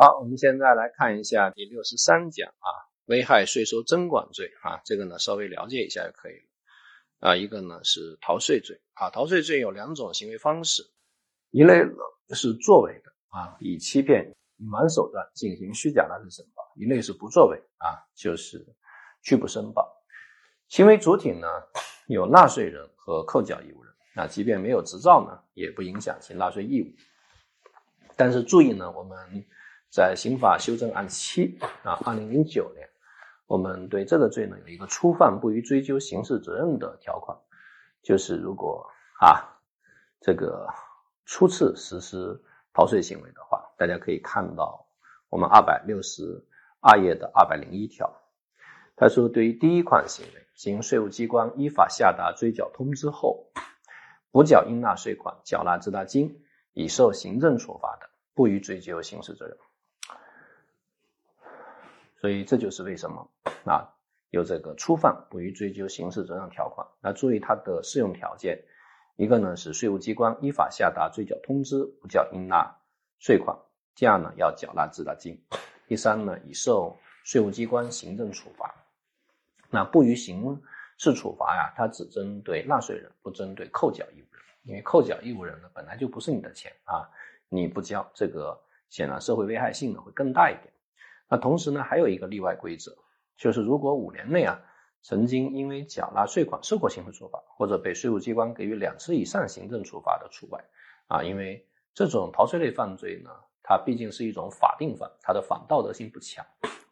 好，我们现在来看一下第六十三讲啊，危害税收征管罪啊，这个呢稍微了解一下就可以了啊。一个呢是逃税罪啊，逃税罪有两种行为方式，一类是作为的啊，以欺骗、隐瞒手段进行虚假纳税申报；一类是不作为啊，就是拒不申报。行为主体呢有纳税人和扣缴义务人，那即便没有执照呢，也不影响其纳税义务。但是注意呢，我们。在刑法修正案七啊，二零零九年，我们对这个罪呢有一个初犯不予追究刑事责任的条款，就是如果啊这个初次实施逃税行为的话，大家可以看到我们二百六十二页的二百零一条，他说对于第一款行为，经税务机关依法下达追缴通知后，补缴应纳税款、缴纳滞纳金，已受行政处罚的，不予追究刑事责任。所以这就是为什么啊有这个初犯不予追究刑事责任条款。那注意它的适用条件，一个呢是税务机关依法下达追缴通知，不缴应纳税款；第二呢要缴纳滞纳金；第三呢已受税务机关行政处罚。那不予刑事处罚呀，它只针对纳税人，不针对扣缴义务人。因为扣缴义务人呢本来就不是你的钱啊，你不交，这个显然社会危害性呢会更大一点。那同时呢，还有一个例外规则，就是如果五年内啊，曾经因为缴纳税款受过刑事处罚，或者被税务机关给予两次以上行政处罚的除外啊。因为这种逃税类犯罪呢，它毕竟是一种法定犯，它的反道德性不强，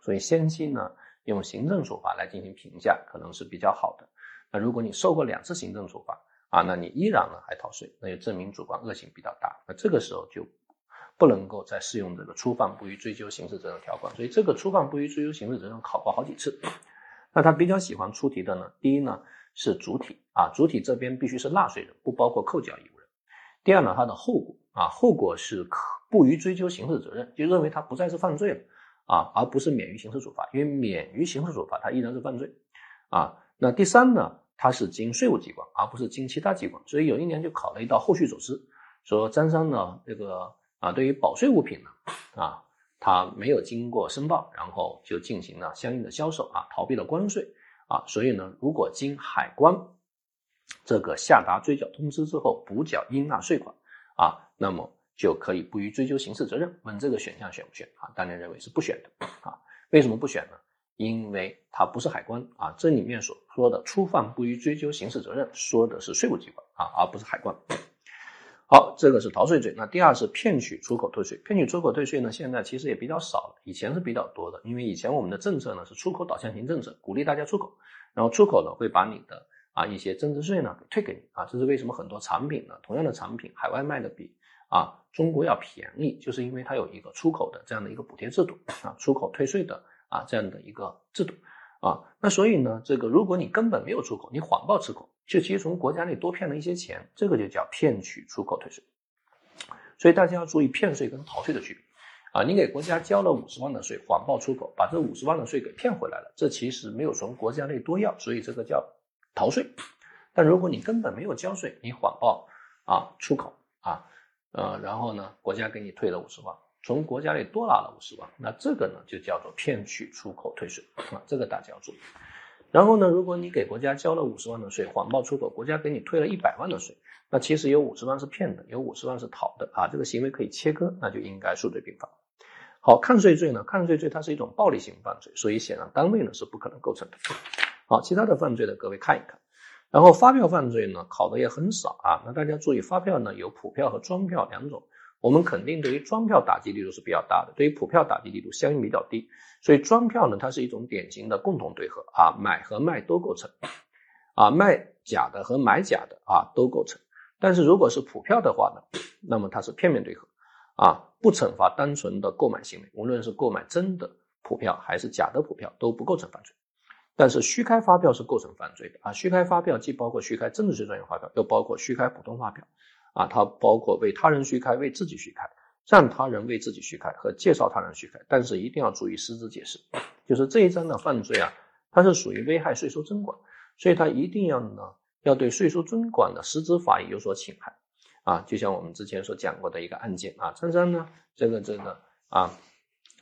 所以先期呢用行政处罚来进行评价可能是比较好的。那如果你受过两次行政处罚啊，那你依然呢还逃税，那就证明主观恶性比较大。那这个时候就。不能够再适用这个初犯不予追究刑事责任条款，所以这个初犯不予追究刑事责任考过好几次。那他比较喜欢出题的呢，第一呢是主体啊，主体这边必须是纳税人，不包括扣缴义务人。第二呢，它的后果啊，后果是可不予追究刑事责任，就认为他不再是犯罪了啊，而不是免于刑事处罚，因为免于刑事处罚，他依然是犯罪啊。那第三呢，它是经税务机关，而不是经其他机关，所以有一年就考了一道后续走私，说张三呢这个。啊，对于保税物品呢，啊，他没有经过申报，然后就进行了相应的销售啊，逃避了关税啊，所以呢，如果经海关这个下达追缴通知之后补缴应纳税款啊，那么就可以不予追究刑事责任。问这个选项选不选啊？当然认为是不选的啊。为什么不选呢？因为它不是海关啊，这里面所说的初犯不予追究刑事责任，说的是税务机关啊，而不是海关。好，这个是逃税罪。那第二是骗取出口退税。骗取出口退税呢，现在其实也比较少了，以前是比较多的。因为以前我们的政策呢是出口导向型政策，鼓励大家出口，然后出口呢会把你的啊一些增值税呢退给你啊。这是为什么很多产品呢，同样的产品海外卖的比啊中国要便宜，就是因为它有一个出口的这样的一个补贴制度啊，出口退税的啊这样的一个制度啊。那所以呢，这个如果你根本没有出口，你谎报出口。就其实从国家内多骗了一些钱，这个就叫骗取出口退税。所以大家要注意骗税跟逃税的区别啊！你给国家交了五十万的税，谎报出口，把这五十万的税给骗回来了，这其实没有从国家内多要，所以这个叫逃税。但如果你根本没有交税，你谎报啊出口啊，呃，然后呢，国家给你退了五十万，从国家内多拿了五十万，那这个呢就叫做骗取出口退税啊，这个大家要注意。然后呢，如果你给国家交了五十万的税，谎报出口，国家给你退了一百万的税，那其实有五十万是骗的，有五十万是逃的啊，这个行为可以切割，那就应该数罪并罚。好，抗税罪呢？抗税罪它是一种暴力型犯罪，所以显然单位呢是不可能构成的。好，其他的犯罪呢，各位看一看。然后发票犯罪呢，考的也很少啊。那大家注意，发票呢有普票和专票两种。我们肯定对于庄票打击力度是比较大的，对于普票打击力度相应比较低。所以庄票呢，它是一种典型的共同对合啊，买和卖都构成，啊卖假的和买假的啊都构成。但是如果是普票的话呢，那么它是片面对合，啊不惩罚单纯的购买行为，无论是购买真的普票还是假的普票都不构成犯罪。但是虚开发票是构成犯罪的啊，虚开发票既包括虚开增值税专用发票，又包括虚开普通发票。啊，它包括为他人虚开、为自己虚开、让他人为自己虚开和介绍他人虚开，但是一定要注意实质解释，就是这一章的犯罪啊，它是属于危害税收征管，所以它一定要呢要对税收征管的实质法益有所侵害。啊，就像我们之前所讲过的一个案件啊，张三呢，这个这个啊，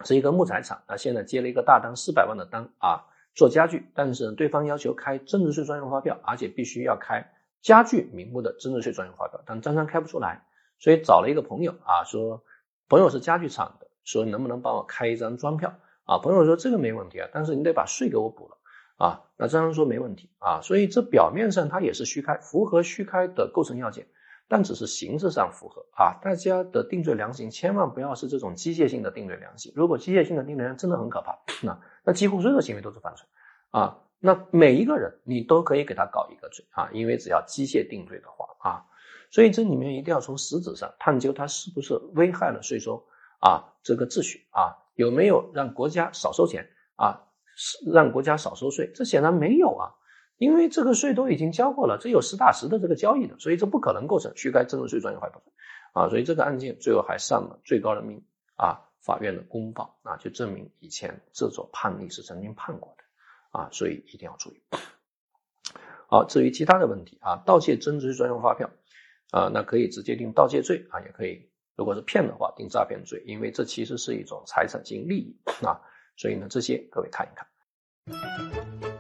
是一个木材厂啊，现在接了一个大单，四百万的单啊，做家具，但是对方要求开增值税专用发票，而且必须要开家具名目的增值税专用发票，但张三开不出来，所以找了一个朋友啊，说朋友是家具厂的，说能不能帮我开一张专票啊？朋友说这个没问题啊，但是你得把税给我补了啊。那张三说没问题啊，所以这表面上他也是虚开，符合虚开的构成要件。但只是形式上符合啊，大家的定罪量刑千万不要是这种机械性的定罪量刑。如果机械性的定罪量刑真的很可怕，那那几乎所有的行为都是犯罪啊。那每一个人你都可以给他搞一个罪啊，因为只要机械定罪的话啊，所以这里面一定要从实质上探究他是不是危害了税收啊这个秩序啊，有没有让国家少收钱啊，让国家少收税？这显然没有啊。因为这个税都已经交过了，这有实打实的这个交易的，所以这不可能构成虚开增值税专用发票罪啊，所以这个案件最后还上了最高人民啊法院的公报啊，就证明以前这种判例是曾经判过的啊，所以一定要注意。好，至于其他的问题啊，盗窃增值税专用发票啊，那可以直接定盗窃罪啊，也可以，如果是骗的话定诈骗罪，因为这其实是一种财产性利益啊，所以呢，这些各位看一看。